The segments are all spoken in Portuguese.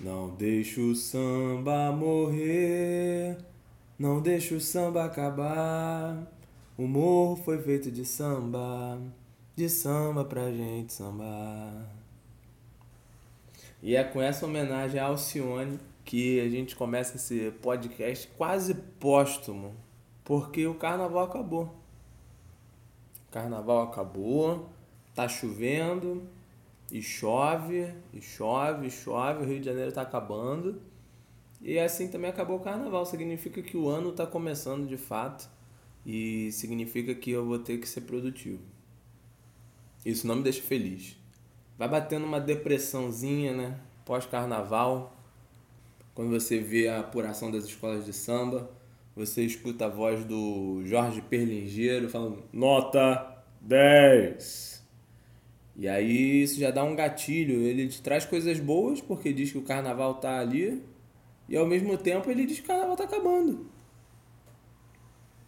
Não deixa o samba morrer, não deixa o samba acabar. O morro foi feito de samba, de samba pra gente sambar. E é com essa homenagem a Alcione que a gente começa esse podcast quase póstumo, porque o carnaval acabou. O carnaval acabou, tá chovendo, e chove, e chove, e chove, o Rio de Janeiro está acabando. E assim também acabou o carnaval. Significa que o ano está começando de fato. E significa que eu vou ter que ser produtivo. Isso não me deixa feliz. Vai batendo uma depressãozinha, né? Pós-carnaval. Quando você vê a apuração das escolas de samba, você escuta a voz do Jorge Perlingeiro falando: Nota 10. E aí isso já dá um gatilho. Ele te traz coisas boas porque diz que o carnaval tá ali e ao mesmo tempo ele diz que o carnaval tá acabando.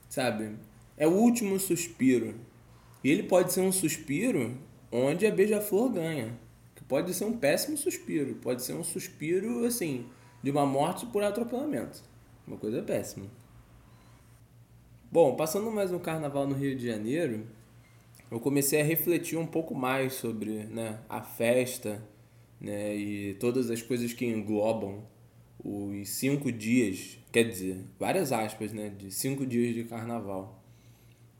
Sabe? É o último suspiro. E ele pode ser um suspiro onde a beija-flor ganha. Que pode ser um péssimo suspiro. Pode ser um suspiro, assim, de uma morte por atropelamento. Uma coisa péssima. Bom, passando mais um carnaval no Rio de Janeiro, eu comecei a refletir um pouco mais sobre né, a festa né, e todas as coisas que englobam os cinco dias, quer dizer, várias aspas, né, de cinco dias de carnaval.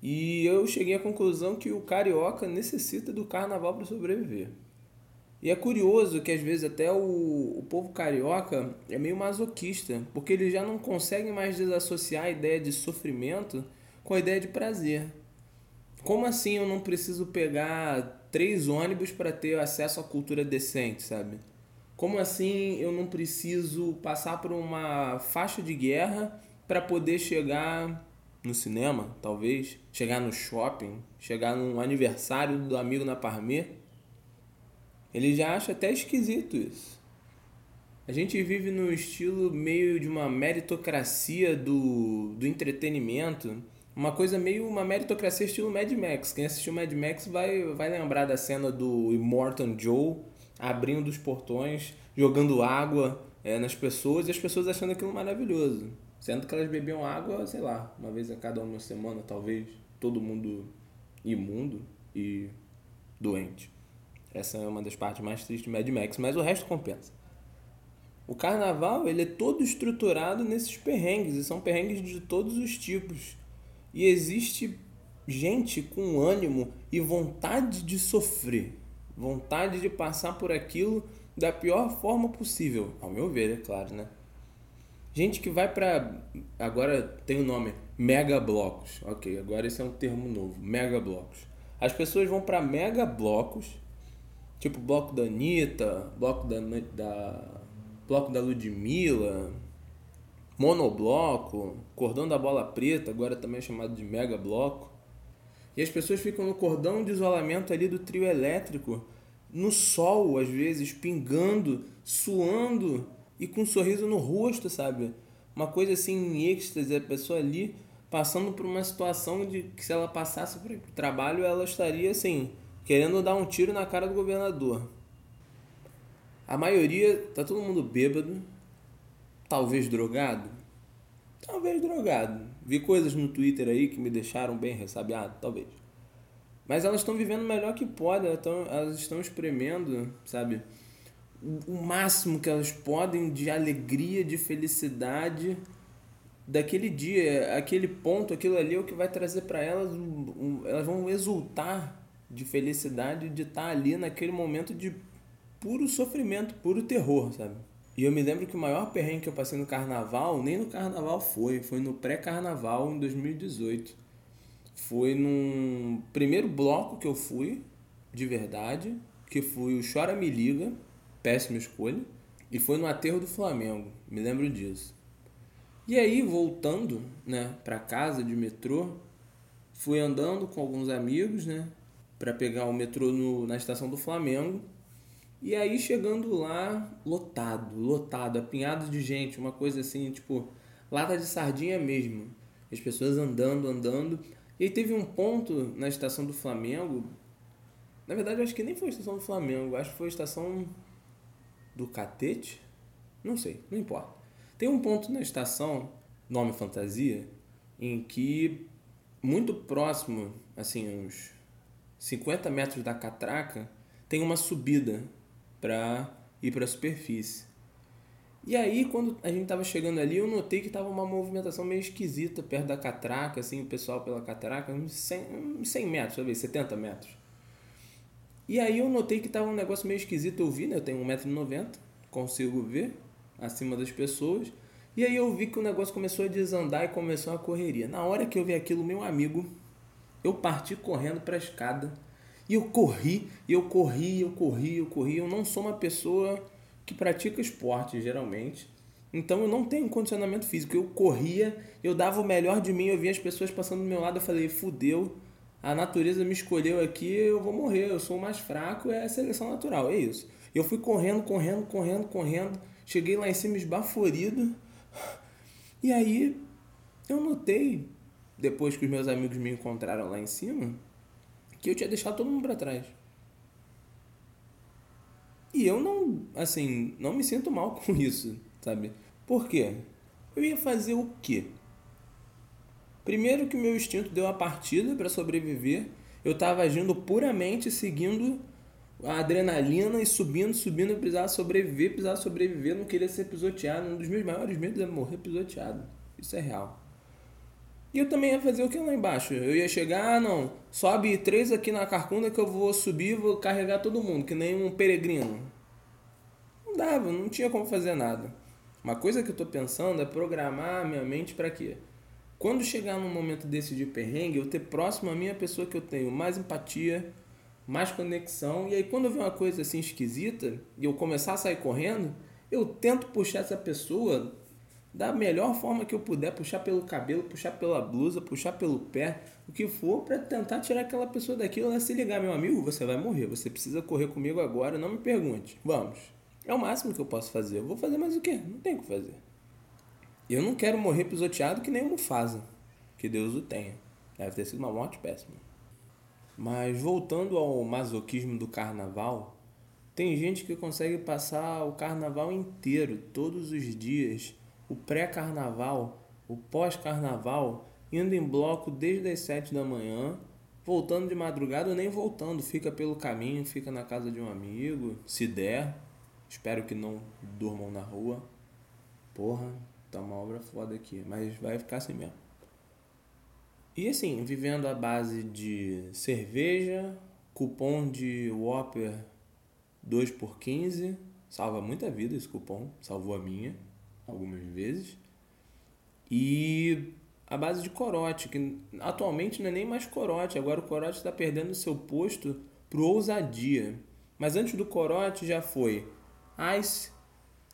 E eu cheguei à conclusão que o carioca necessita do carnaval para sobreviver. E é curioso que às vezes até o, o povo carioca é meio masoquista, porque eles já não conseguem mais desassociar a ideia de sofrimento com a ideia de prazer. Como assim eu não preciso pegar três ônibus para ter acesso à cultura decente, sabe? Como assim eu não preciso passar por uma faixa de guerra para poder chegar no cinema, talvez, chegar no shopping, chegar num aniversário do amigo na Parmê? Ele já acha até esquisito isso. A gente vive no estilo meio de uma meritocracia do, do entretenimento uma coisa meio uma meritocracia estilo Mad Max. Quem assistiu Mad Max vai, vai lembrar da cena do Immortan Joe abrindo os portões, jogando água é, nas pessoas e as pessoas achando aquilo maravilhoso. Sendo que elas bebiam água, sei lá, uma vez a cada uma semana, talvez. Todo mundo imundo e doente. Essa é uma das partes mais tristes de Mad Max, mas o resto compensa. O carnaval ele é todo estruturado nesses perrengues, e são perrengues de todos os tipos. E existe gente com ânimo e vontade de sofrer, vontade de passar por aquilo da pior forma possível, ao meu ver, é claro, né? Gente que vai para agora tem o nome mega blocos. OK, agora esse é um termo novo, mega blocos. As pessoas vão para mega blocos, tipo bloco da Anitta, bloco da, da bloco da Ludmilla, monobloco, cordão da bola preta, agora também é chamado de mega bloco. E as pessoas ficam no cordão de isolamento ali do trio elétrico, no sol, às vezes, pingando, suando e com um sorriso no rosto, sabe? Uma coisa assim em êxtase, a pessoa ali passando por uma situação de que se ela passasse o trabalho, ela estaria assim, querendo dar um tiro na cara do governador. A maioria, tá todo mundo bêbado, Talvez drogado? Talvez drogado. Vi coisas no Twitter aí que me deixaram bem ressabiado, talvez. Mas elas estão vivendo o melhor que podem, elas elas estão espremendo, sabe? O máximo que elas podem de alegria, de felicidade daquele dia, aquele ponto, aquilo ali é o que vai trazer para elas, um, um, elas vão exultar de felicidade de estar ali naquele momento de puro sofrimento, puro terror, sabe? E eu me lembro que o maior perrengue que eu passei no carnaval, nem no carnaval foi, foi no pré-carnaval em 2018. Foi num primeiro bloco que eu fui, de verdade, que foi o Chora Me Liga, péssima escolha, e foi no aterro do Flamengo, me lembro disso. E aí, voltando, né, para casa de metrô, fui andando com alguns amigos, né, para pegar o metrô no, na estação do Flamengo. E aí chegando lá, lotado, lotado, apinhado de gente, uma coisa assim, tipo, lata de sardinha mesmo. As pessoas andando, andando. E aí teve um ponto na estação do Flamengo. Na verdade, acho que nem foi a estação do Flamengo, acho que foi a estação do Catete. Não sei, não importa. Tem um ponto na estação, nome fantasia, em que muito próximo, assim, uns 50 metros da catraca, tem uma subida para ir para a superfície. E aí, quando a gente tava chegando ali, eu notei que tava uma movimentação meio esquisita perto da catraca, assim, o pessoal pela catraca, uns 100, 100 metros, talvez, 70 metros. E aí eu notei que tava um negócio meio esquisito, eu vi, né? Eu tenho 1,90m, consigo ver acima das pessoas. E aí eu vi que o negócio começou a desandar e começou a correria. Na hora que eu vi aquilo, meu amigo, eu parti correndo para a escada. E eu corri, eu corri, eu corri, eu corri. Eu não sou uma pessoa que pratica esporte, geralmente. Então eu não tenho condicionamento físico. Eu corria, eu dava o melhor de mim, eu via as pessoas passando do meu lado, eu falei, fudeu, a natureza me escolheu aqui, eu vou morrer, eu sou o mais fraco, é a seleção natural, é isso. Eu fui correndo, correndo, correndo, correndo, cheguei lá em cima esbaforido. E aí eu notei, depois que os meus amigos me encontraram lá em cima, que eu tinha deixado todo mundo para trás. E eu não, assim, não me sinto mal com isso, sabe? Por quê? Eu ia fazer o quê? Primeiro que meu instinto deu a partida para sobreviver. Eu estava agindo puramente seguindo a adrenalina e subindo, subindo, eu precisava sobreviver, precisava sobreviver, não queria ser pisoteado. Um dos meus maiores medos é morrer pisoteado. Isso é real. E eu também ia fazer o que lá embaixo? Eu ia chegar, ah, não, sobe três aqui na carcunda que eu vou subir vou carregar todo mundo, que nem um peregrino. Não dava, não tinha como fazer nada. Uma coisa que eu tô pensando é programar minha mente para quê? Quando chegar num momento desse de perrengue, eu ter próximo a minha pessoa que eu tenho mais empatia, mais conexão, e aí quando eu ver uma coisa assim esquisita e eu começar a sair correndo, eu tento puxar essa pessoa da melhor forma que eu puder, puxar pelo cabelo, puxar pela blusa, puxar pelo pé, o que for, para tentar tirar aquela pessoa daquilo. Ela se ligar, meu amigo, você vai morrer, você precisa correr comigo agora, não me pergunte. Vamos. É o máximo que eu posso fazer. Eu vou fazer mais o quê? Não tem o que fazer. Eu não quero morrer pisoteado que nem o Mufasa. Que Deus o tenha. Deve ter sido uma morte péssima. Mas voltando ao masoquismo do carnaval, tem gente que consegue passar o carnaval inteiro, todos os dias, o pré-carnaval, o pós-carnaval, indo em bloco desde as 7 da manhã, voltando de madrugada ou nem voltando, fica pelo caminho, fica na casa de um amigo, se der. Espero que não durmam na rua. Porra, tá uma obra foda aqui, mas vai ficar assim mesmo. E assim, vivendo à base de cerveja, cupom de Whopper 2 por 15, salva muita vida esse cupom, salvou a minha algumas vezes. E a base de corote, que atualmente não é nem mais corote, agora o corote está perdendo seu posto pro ousadia. Mas antes do corote já foi Ice,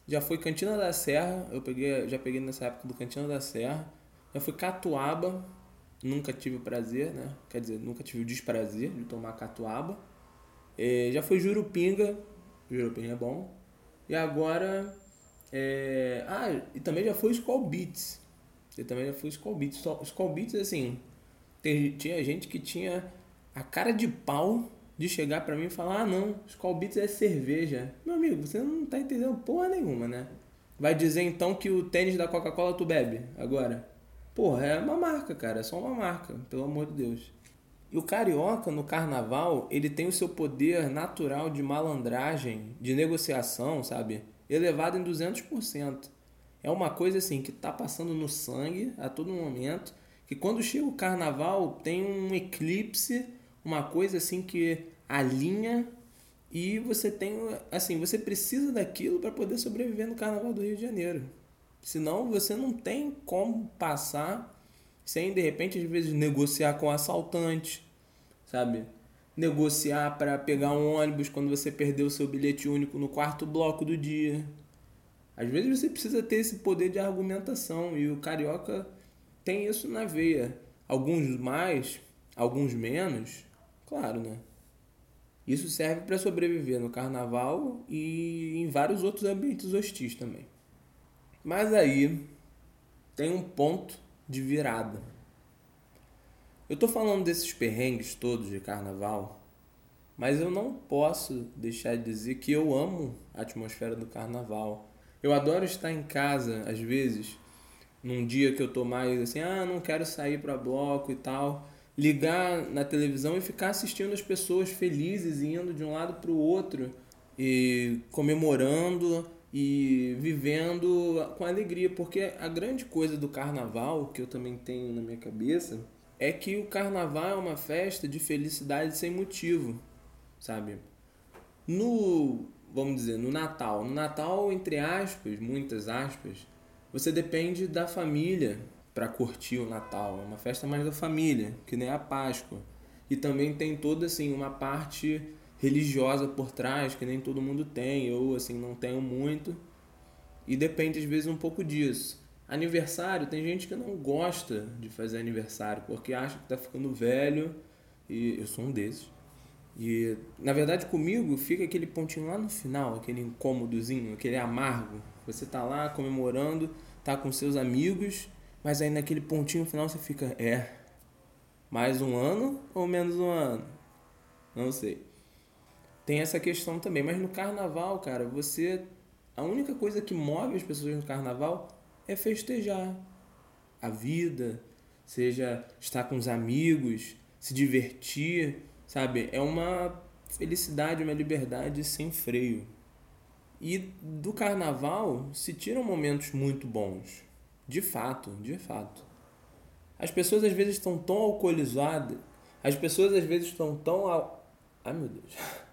já foi Cantina da Serra, eu peguei, já peguei nessa época do Cantina da Serra, já foi Catuaba, nunca tive o prazer, né? Quer dizer, nunca tive o desprazer de tomar catuaba. É, já foi Jurupinga, Jurupinga é bom. E agora é... Ah, e também já foi Skull Beats. Eu também já fui Skull Beats. Skull Beats, assim, tinha gente que tinha a cara de pau de chegar pra mim e falar: ah, não, Skull Beats é cerveja. Meu amigo, você não tá entendendo porra nenhuma, né? Vai dizer então que o tênis da Coca-Cola tu bebe agora? Porra, é uma marca, cara, é só uma marca, pelo amor de Deus. E o carioca no carnaval, ele tem o seu poder natural de malandragem, de negociação, sabe? Elevado em 200%. É uma coisa assim que está passando no sangue a todo momento, que quando chega o carnaval tem um eclipse, uma coisa assim que alinha e você tem assim, você precisa daquilo para poder sobreviver no carnaval do Rio de Janeiro. Senão você não tem como passar sem de repente às vezes negociar com o assaltante, sabe? Negociar para pegar um ônibus quando você perdeu seu bilhete único no quarto bloco do dia. Às vezes você precisa ter esse poder de argumentação e o carioca tem isso na veia. Alguns mais, alguns menos, claro, né? Isso serve para sobreviver no carnaval e em vários outros ambientes hostis também. Mas aí tem um ponto de virada. Eu tô falando desses perrengues todos de carnaval, mas eu não posso deixar de dizer que eu amo a atmosfera do carnaval. Eu adoro estar em casa, às vezes, num dia que eu tô mais assim, ah, não quero sair para bloco e tal, ligar na televisão e ficar assistindo as pessoas felizes indo de um lado para o outro e comemorando e vivendo com alegria, porque a grande coisa do carnaval que eu também tenho na minha cabeça é que o carnaval é uma festa de felicidade sem motivo, sabe? No, vamos dizer, no Natal, no Natal entre aspas, muitas aspas, você depende da família para curtir o Natal. É uma festa mais da família, que nem a Páscoa. E também tem toda assim uma parte religiosa por trás que nem todo mundo tem. Eu assim não tenho muito. E depende às vezes um pouco disso. Aniversário, tem gente que não gosta de fazer aniversário porque acha que tá ficando velho e eu sou um desses. E na verdade comigo fica aquele pontinho lá no final, aquele incômodozinho, aquele amargo. Você tá lá comemorando, tá com seus amigos, mas aí naquele pontinho final você fica, é, mais um ano ou menos um ano? Não sei. Tem essa questão também, mas no carnaval, cara, você a única coisa que move as pessoas no carnaval é festejar a vida, seja estar com os amigos, se divertir, Sabe? É uma felicidade, uma liberdade sem freio. E do carnaval se tiram momentos muito bons. De fato, de fato. As pessoas às vezes estão tão alcoolizadas, as pessoas às vezes estão tão. Al... Ai meu Deus.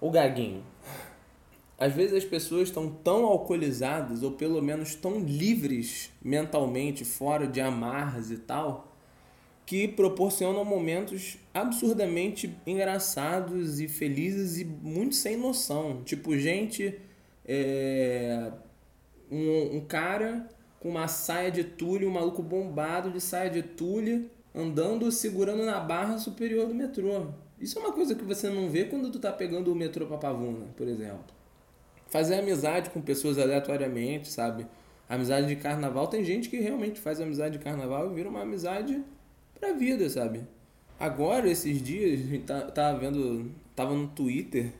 O gaguinho. Às vezes as pessoas estão tão alcoolizadas, ou pelo menos tão livres mentalmente, fora de amarras e tal, que proporcionam momentos absurdamente engraçados e felizes e muito sem noção. Tipo, gente. É, um, um cara com uma saia de tule, um maluco bombado de saia de tule, andando segurando na barra superior do metrô. Isso é uma coisa que você não vê quando tu tá pegando o metrô pra Pavuna, por exemplo. Fazer amizade com pessoas aleatoriamente, sabe? Amizade de carnaval, tem gente que realmente faz amizade de carnaval e vira uma amizade pra vida, sabe? Agora, esses dias, tá, tava vendo. Tava no Twitter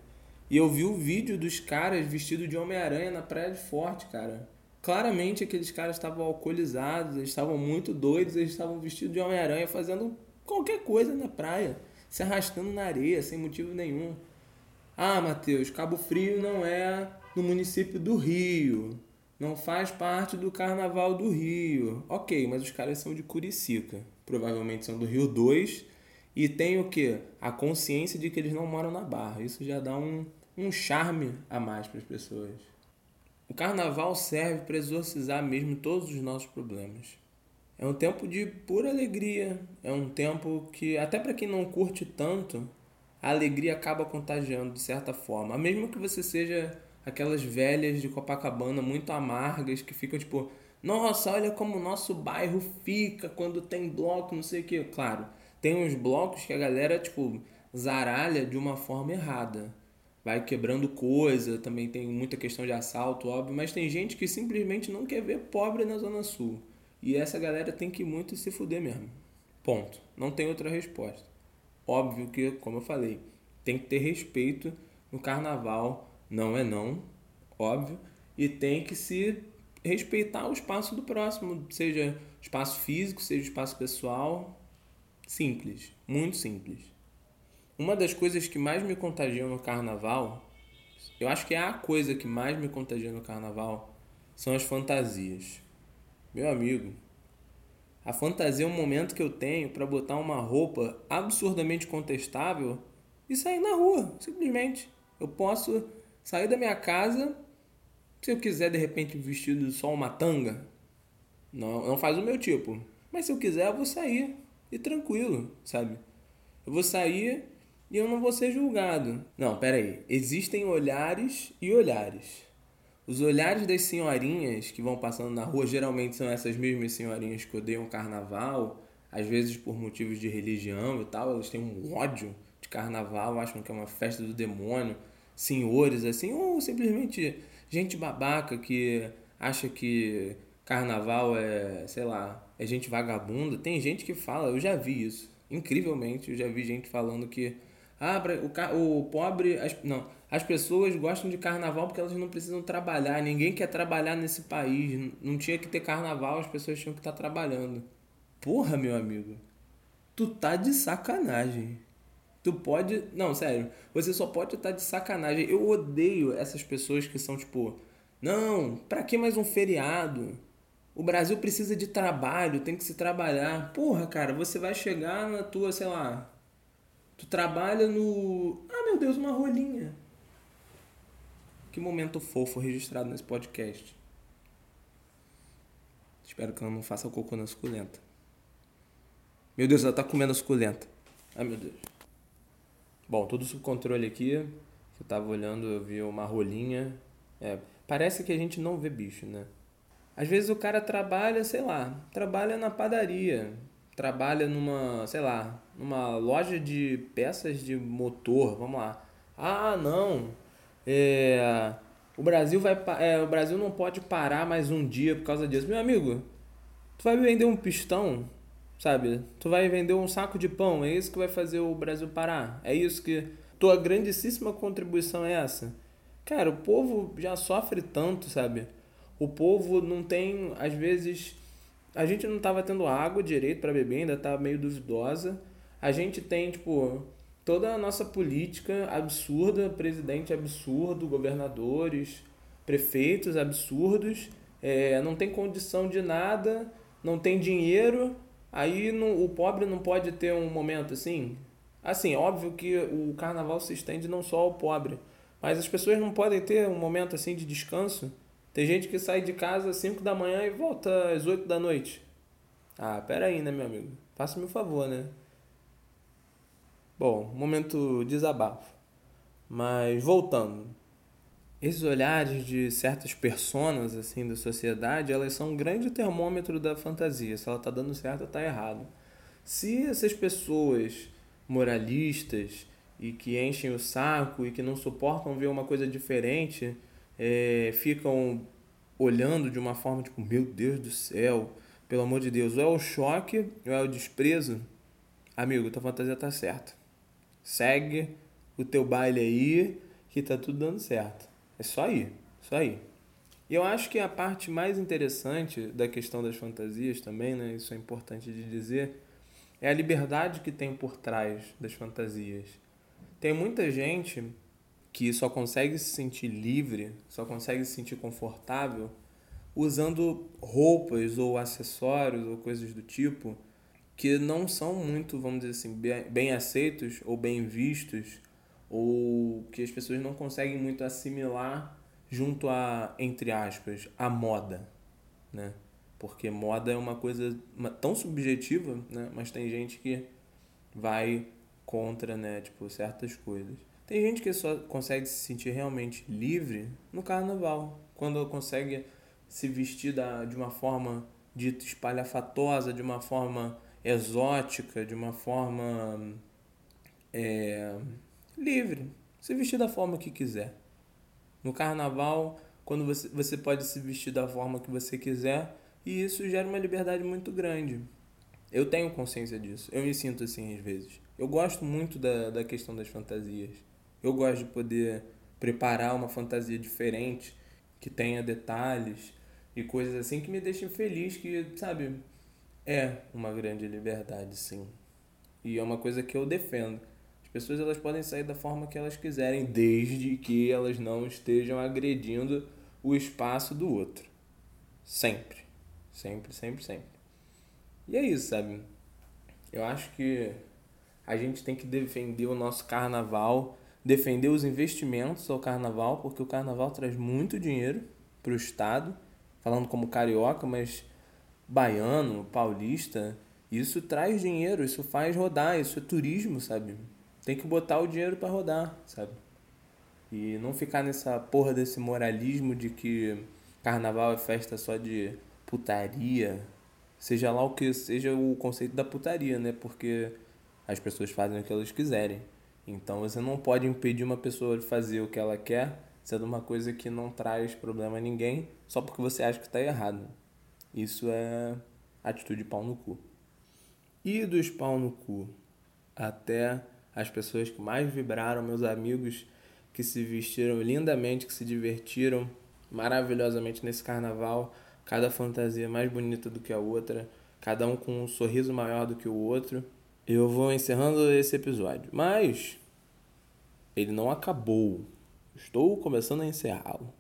e eu vi o vídeo dos caras vestidos de Homem-Aranha na Praia de Forte, cara. Claramente aqueles caras estavam alcoolizados, eles estavam muito doidos, eles estavam vestidos de Homem-Aranha fazendo qualquer coisa na praia, se arrastando na areia, sem motivo nenhum. Ah, Matheus, Cabo Frio não é no município do Rio. Não faz parte do carnaval do Rio. Ok, mas os caras são de Curicica provavelmente são do Rio 2, e tem o que? A consciência de que eles não moram na Barra. Isso já dá um, um charme a mais para as pessoas. O carnaval serve para exorcizar mesmo todos os nossos problemas. É um tempo de pura alegria, é um tempo que, até para quem não curte tanto, a alegria acaba contagiando de certa forma. Mesmo que você seja aquelas velhas de Copacabana muito amargas que ficam tipo, nossa, olha como o nosso bairro fica quando tem bloco, não sei o que. Claro, tem uns blocos que a galera, tipo, zaralha de uma forma errada. Vai quebrando coisa, também tem muita questão de assalto, óbvio, mas tem gente que simplesmente não quer ver pobre na Zona Sul. E essa galera tem que muito se fuder mesmo. Ponto. Não tem outra resposta. Óbvio que, como eu falei, tem que ter respeito no carnaval, não é não, óbvio, e tem que se respeitar o espaço do próximo, seja espaço físico, seja espaço pessoal. Simples, muito simples. Uma das coisas que mais me contagiam no carnaval, eu acho que é a coisa que mais me contagia no carnaval, são as fantasias. Meu amigo, a fantasia é um momento que eu tenho para botar uma roupa absurdamente contestável e sair na rua, simplesmente. Eu posso sair da minha casa se eu quiser, de repente, vestido só uma tanga, não, não faz o meu tipo. Mas se eu quiser, eu vou sair. E tranquilo, sabe? Eu vou sair e eu não vou ser julgado. Não, pera aí. Existem olhares e olhares. Os olhares das senhorinhas que vão passando na rua geralmente são essas mesmas senhorinhas que odeiam carnaval, às vezes por motivos de religião e tal, elas têm um ódio de carnaval, acham que é uma festa do demônio, senhores assim, ou simplesmente gente babaca que acha que carnaval é, sei lá, é gente vagabunda. Tem gente que fala, eu já vi isso. Incrivelmente, eu já vi gente falando que ah, o, o pobre, as, não, As pessoas gostam de carnaval porque elas não precisam trabalhar. Ninguém quer trabalhar nesse país. Não tinha que ter carnaval, as pessoas tinham que estar trabalhando. Porra, meu amigo. Tu tá de sacanagem. Tu pode. Não, sério. Você só pode estar de sacanagem. Eu odeio essas pessoas que são tipo. Não, pra que mais um feriado? O Brasil precisa de trabalho, tem que se trabalhar. Porra, cara, você vai chegar na tua, sei lá. Tu trabalha no. Ah, meu Deus, uma rolinha. Que momento fofo registrado nesse podcast. Espero que ela não faça cocô na suculenta. Meu Deus, ela tá comendo a suculenta. Ai, meu Deus. Bom, tudo sob controle aqui. Eu tava olhando, eu vi uma rolinha. É, parece que a gente não vê bicho, né? Às vezes o cara trabalha, sei lá, trabalha na padaria, trabalha numa, sei lá, numa loja de peças de motor, vamos lá. Ah, não, é, o Brasil vai, é, o Brasil não pode parar mais um dia por causa disso. Meu amigo, tu vai vender um pistão, sabe? Tu vai vender um saco de pão, é isso que vai fazer o Brasil parar. É isso que tua grandíssima contribuição é essa. Cara, o povo já sofre tanto, sabe? o povo não tem, às vezes, a gente não estava tendo água direito para beber, ainda tá meio duvidosa. A gente tem, tipo, toda a nossa política absurda, presidente absurdo, governadores, prefeitos absurdos, é, não tem condição de nada, não tem dinheiro, aí não, o pobre não pode ter um momento assim. Assim, óbvio que o carnaval se estende não só ao pobre, mas as pessoas não podem ter um momento assim de descanso. Tem gente que sai de casa às 5 da manhã e volta às 8 da noite. Ah, pera aí, né, meu amigo? Faça-me um favor, né? Bom, momento desabafo. Mas voltando. Esses olhares de certas personas assim da sociedade, elas são um grande termômetro da fantasia. Se ela tá dando certo ou tá errado. Se essas pessoas moralistas e que enchem o saco e que não suportam ver uma coisa diferente, é, ficam olhando de uma forma tipo, meu Deus do céu, pelo amor de Deus, ou é o choque ou é o desprezo, amigo, tua fantasia tá certa. Segue o teu baile aí que tá tudo dando certo. É só ir, só ir. E eu acho que a parte mais interessante da questão das fantasias também, né, isso é importante de dizer, é a liberdade que tem por trás das fantasias. Tem muita gente que só consegue se sentir livre, só consegue se sentir confortável usando roupas ou acessórios ou coisas do tipo que não são muito, vamos dizer assim, bem aceitos ou bem vistos ou que as pessoas não conseguem muito assimilar junto a, entre aspas, a moda, né? Porque moda é uma coisa tão subjetiva, né? Mas tem gente que vai contra, né, tipo, certas coisas. Tem gente que só consegue se sentir realmente livre no carnaval, quando consegue se vestir da, de uma forma dita espalhafatosa, de uma forma exótica, de uma forma é, livre, se vestir da forma que quiser. No carnaval, quando você, você pode se vestir da forma que você quiser, e isso gera uma liberdade muito grande. Eu tenho consciência disso, eu me sinto assim às vezes. Eu gosto muito da, da questão das fantasias. Eu gosto de poder preparar uma fantasia diferente, que tenha detalhes e coisas assim que me deixem feliz, que, sabe, é uma grande liberdade, sim. E é uma coisa que eu defendo. As pessoas elas podem sair da forma que elas quiserem, desde que elas não estejam agredindo o espaço do outro. Sempre. Sempre, sempre, sempre. E é isso, sabe? Eu acho que a gente tem que defender o nosso carnaval defender os investimentos ao carnaval, porque o carnaval traz muito dinheiro para o Estado, falando como carioca, mas baiano, paulista, isso traz dinheiro, isso faz rodar, isso é turismo, sabe? Tem que botar o dinheiro para rodar, sabe? E não ficar nessa porra desse moralismo de que carnaval é festa só de putaria, seja lá o que seja o conceito da putaria, né? Porque as pessoas fazem o que elas quiserem. Então você não pode impedir uma pessoa de fazer o que ela quer, sendo uma coisa que não traz problema a ninguém, só porque você acha que está errado. Isso é atitude pau no cu. E dos pau no cu até as pessoas que mais vibraram, meus amigos que se vestiram lindamente, que se divertiram maravilhosamente nesse carnaval, cada fantasia mais bonita do que a outra, cada um com um sorriso maior do que o outro. Eu vou encerrando esse episódio, mas ele não acabou. Estou começando a encerrá-lo.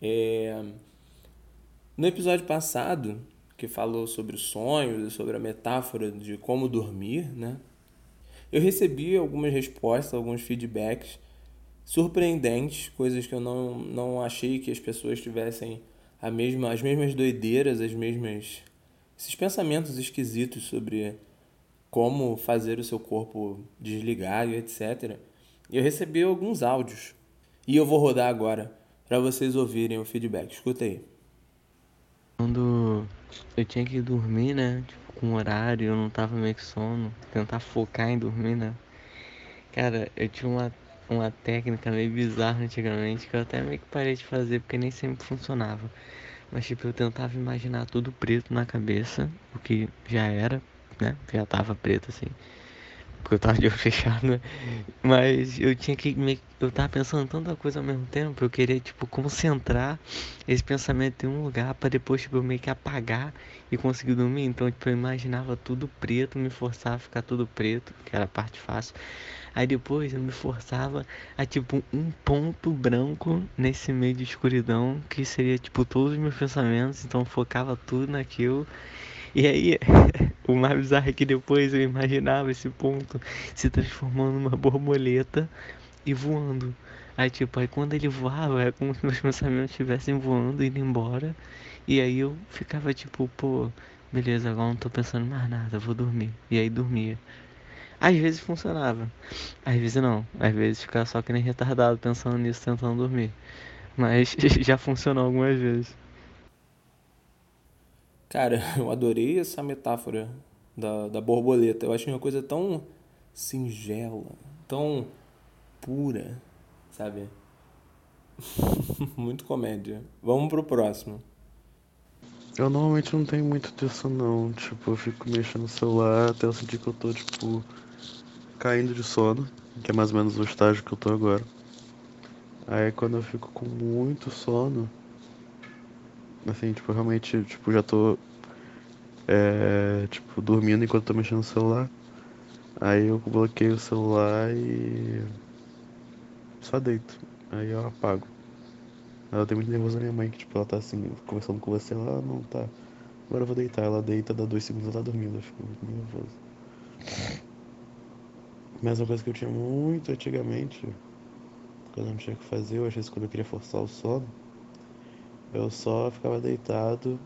É... No episódio passado, que falou sobre sonhos e sobre a metáfora de como dormir, né? Eu recebi algumas respostas, alguns feedbacks surpreendentes, coisas que eu não, não achei que as pessoas tivessem a mesma, as mesmas doideiras, as mesmas esses pensamentos esquisitos sobre como fazer o seu corpo desligar e etc. Eu recebi alguns áudios e eu vou rodar agora para vocês ouvirem o feedback. Escuta aí. Quando eu tinha que dormir, né? Tipo, com horário, eu não tava meio que sono, tentar focar em dormir, né? Cara, eu tinha uma uma técnica meio bizarra antigamente que eu até meio que parei de fazer porque nem sempre funcionava. Mas tipo, eu tentava imaginar tudo preto na cabeça, o que já era, né? Já tava preto assim. Porque eu tava de olho fechado, né? Mas eu tinha que meio eu tava pensando tanta coisa ao mesmo tempo, eu queria tipo concentrar esse pensamento em um lugar para depois tipo meio que apagar e conseguir dormir. Então, tipo, eu imaginava tudo preto, me forçava a ficar tudo preto, que era a parte fácil. Aí depois eu me forçava a tipo um ponto branco nesse meio de escuridão que seria tipo todos os meus pensamentos, então focava tudo naquilo. E aí, o mais bizarro é que depois eu imaginava esse ponto se transformando numa borboleta e voando. Aí tipo, aí quando ele voava, é como se meus pensamentos estivessem voando, indo embora. E aí eu ficava tipo, pô, beleza, agora não tô pensando mais nada, vou dormir. E aí dormia. Às vezes funcionava, às vezes não. Às vezes ficava só que nem retardado pensando nisso, tentando dormir. Mas já funcionou algumas vezes. Cara, eu adorei essa metáfora da, da borboleta. Eu achei uma coisa tão singela, tão pura, sabe? Muito comédia. Vamos pro próximo. Eu normalmente não tenho muito disso não. Tipo, eu fico mexendo no celular até eu sentir que eu tô, tipo, caindo de sono, que é mais ou menos o estágio que eu tô agora. Aí quando eu fico com muito sono, assim, tipo, realmente, tipo, já tô é, tipo, dormindo enquanto tô mexendo no celular. Aí eu bloqueio o celular e só deito. Aí eu apago. Ela tem muito nervoso na minha mãe, que tipo, ela tá assim, conversando com você, ela não tá. Agora eu vou deitar, ela deita, dá dois segundos, ela tá dormindo, eu fico muito nervoso. Mas uma coisa que eu tinha muito antigamente, quando eu não tinha o que fazer, ou às vezes quando eu queria forçar o sono, eu só ficava deitado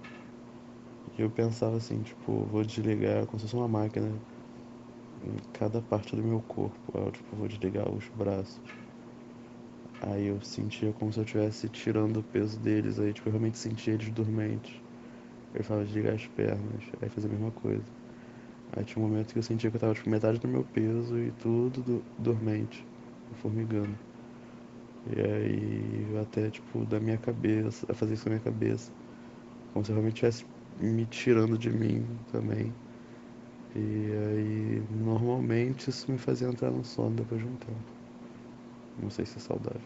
e eu pensava assim, tipo, vou desligar como se fosse uma máquina em cada parte do meu corpo. Eu, tipo, vou desligar os braços. Aí eu sentia como se eu estivesse tirando o peso deles, aí tipo, eu realmente sentia eles dormentes. Eu falava desligar as pernas, aí fazia a mesma coisa. Aí tinha um momento que eu sentia que eu tava tipo, metade do meu peso e tudo do, dormente, formigando. E aí até tipo da minha cabeça, a fazer isso com a minha cabeça. Como se eu realmente estivesse me tirando de mim também. E aí normalmente isso me fazia entrar no sono depois de um tempo. Não sei se é saudável.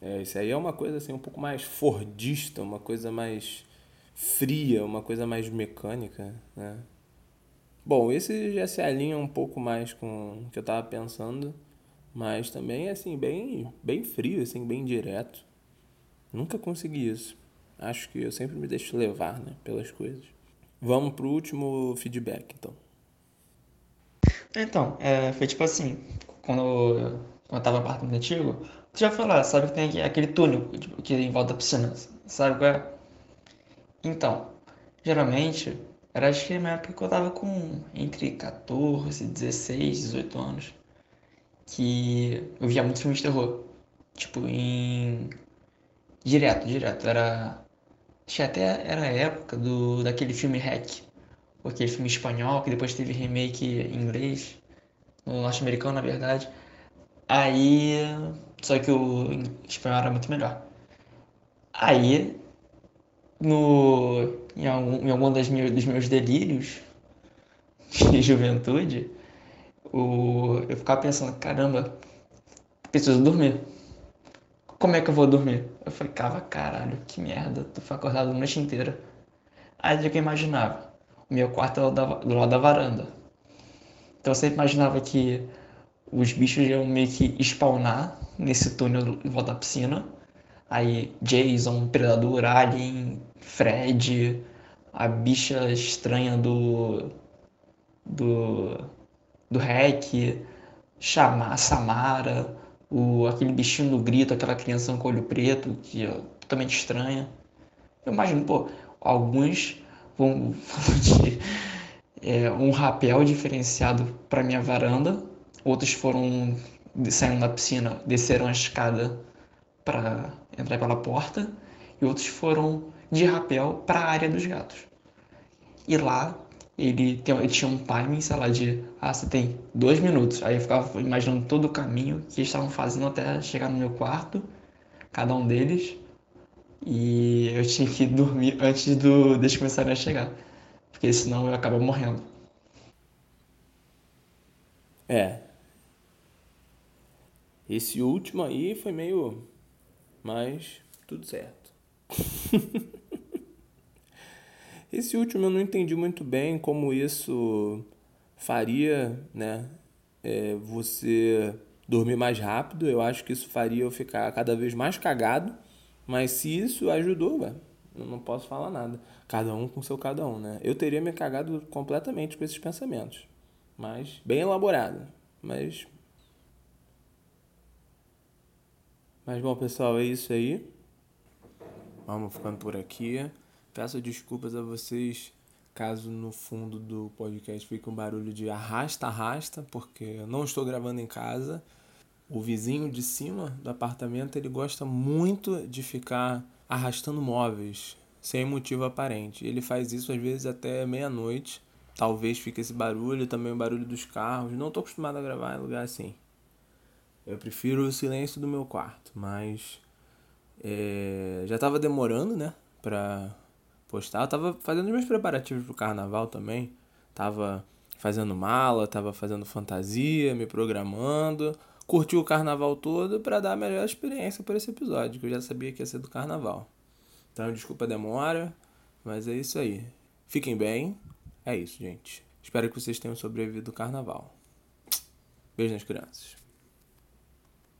É, isso aí é uma coisa assim um pouco mais fordista, uma coisa mais fria, uma coisa mais mecânica, né? Bom, esse já se alinha um pouco mais com o que eu estava pensando, mas também assim bem bem frio, assim, bem direto. Nunca consegui isso. Acho que eu sempre me deixo levar, né, pelas coisas. Vamos pro último feedback, então. Então, é, foi tipo assim, quando, quando eu tava no apartamento antigo, tu já falou, sabe que tem aquele túnel tipo, que em volta da piscina, sabe qual é? Então, geralmente, era acho que na época que eu tava com entre 14, 16, 18 anos, que eu via muitos filmes de terror. Tipo, em. Direto, direto. Era. Acho que até era a época do, daquele filme Hack. Aquele filme espanhol, que depois teve remake em inglês. No norte-americano, na verdade. Aí. Só que o espanhol era muito melhor. Aí no, em algum, em algum das meus, dos meus delírios de juventude, o, eu ficava pensando, caramba, preciso dormir. Como é que eu vou dormir? Eu falei, cava, caralho, que merda, tu foi acordado a noite inteira. Aí o que eu imaginava? O meu quarto é do lado da varanda. Então eu sempre imaginava que os bichos iam meio que spawnar nesse túnel em volta da piscina. Aí Jason, Predador, Alien, Fred, a bicha estranha do. do. Do Hack, chamar Samara, o, aquele bichinho no grito, aquela criança com olho preto, que é totalmente estranha. Eu imagino, pô, alguns vão de é, um rapel diferenciado para minha varanda, outros foram saindo da piscina, desceram a escada para entrar pela porta, e outros foram de rapel para a área dos gatos. E lá ele, tem, ele tinha um timing, sei lá, de ah, você tem dois minutos. Aí eu ficava imaginando todo o caminho que eles estavam fazendo até chegar no meu quarto, cada um deles. E eu tinha que dormir antes do, deles começarem a chegar. Porque senão eu acabo morrendo. É. Esse último aí foi meio. Mas tudo certo. Esse último eu não entendi muito bem como isso faria, né? É, você dormir mais rápido. Eu acho que isso faria eu ficar cada vez mais cagado. Mas se isso ajudou, ué, eu não posso falar nada. Cada um com seu cada um, né? Eu teria me cagado completamente com esses pensamentos. Mas bem elaborado. Mas. Mas bom, pessoal, é isso aí. Vamos ficando por aqui. Peço desculpas a vocês caso no fundo do podcast fique um barulho de arrasta-arrasta, porque eu não estou gravando em casa. O vizinho de cima do apartamento ele gosta muito de ficar arrastando móveis sem motivo aparente. Ele faz isso às vezes até meia-noite. Talvez fique esse barulho, também o barulho dos carros. Não estou acostumado a gravar em lugar assim. Eu prefiro o silêncio do meu quarto, mas é, já estava demorando, né, para postar. Eu tava fazendo os meus preparativos pro carnaval também. Tava fazendo mala, tava fazendo fantasia, me programando. Curti o carnaval todo para dar a melhor experiência para esse episódio, que eu já sabia que ia ser do carnaval. Então, desculpa a demora, mas é isso aí. Fiquem bem. É isso, gente. Espero que vocês tenham sobrevivido ao carnaval. Beijo nas crianças.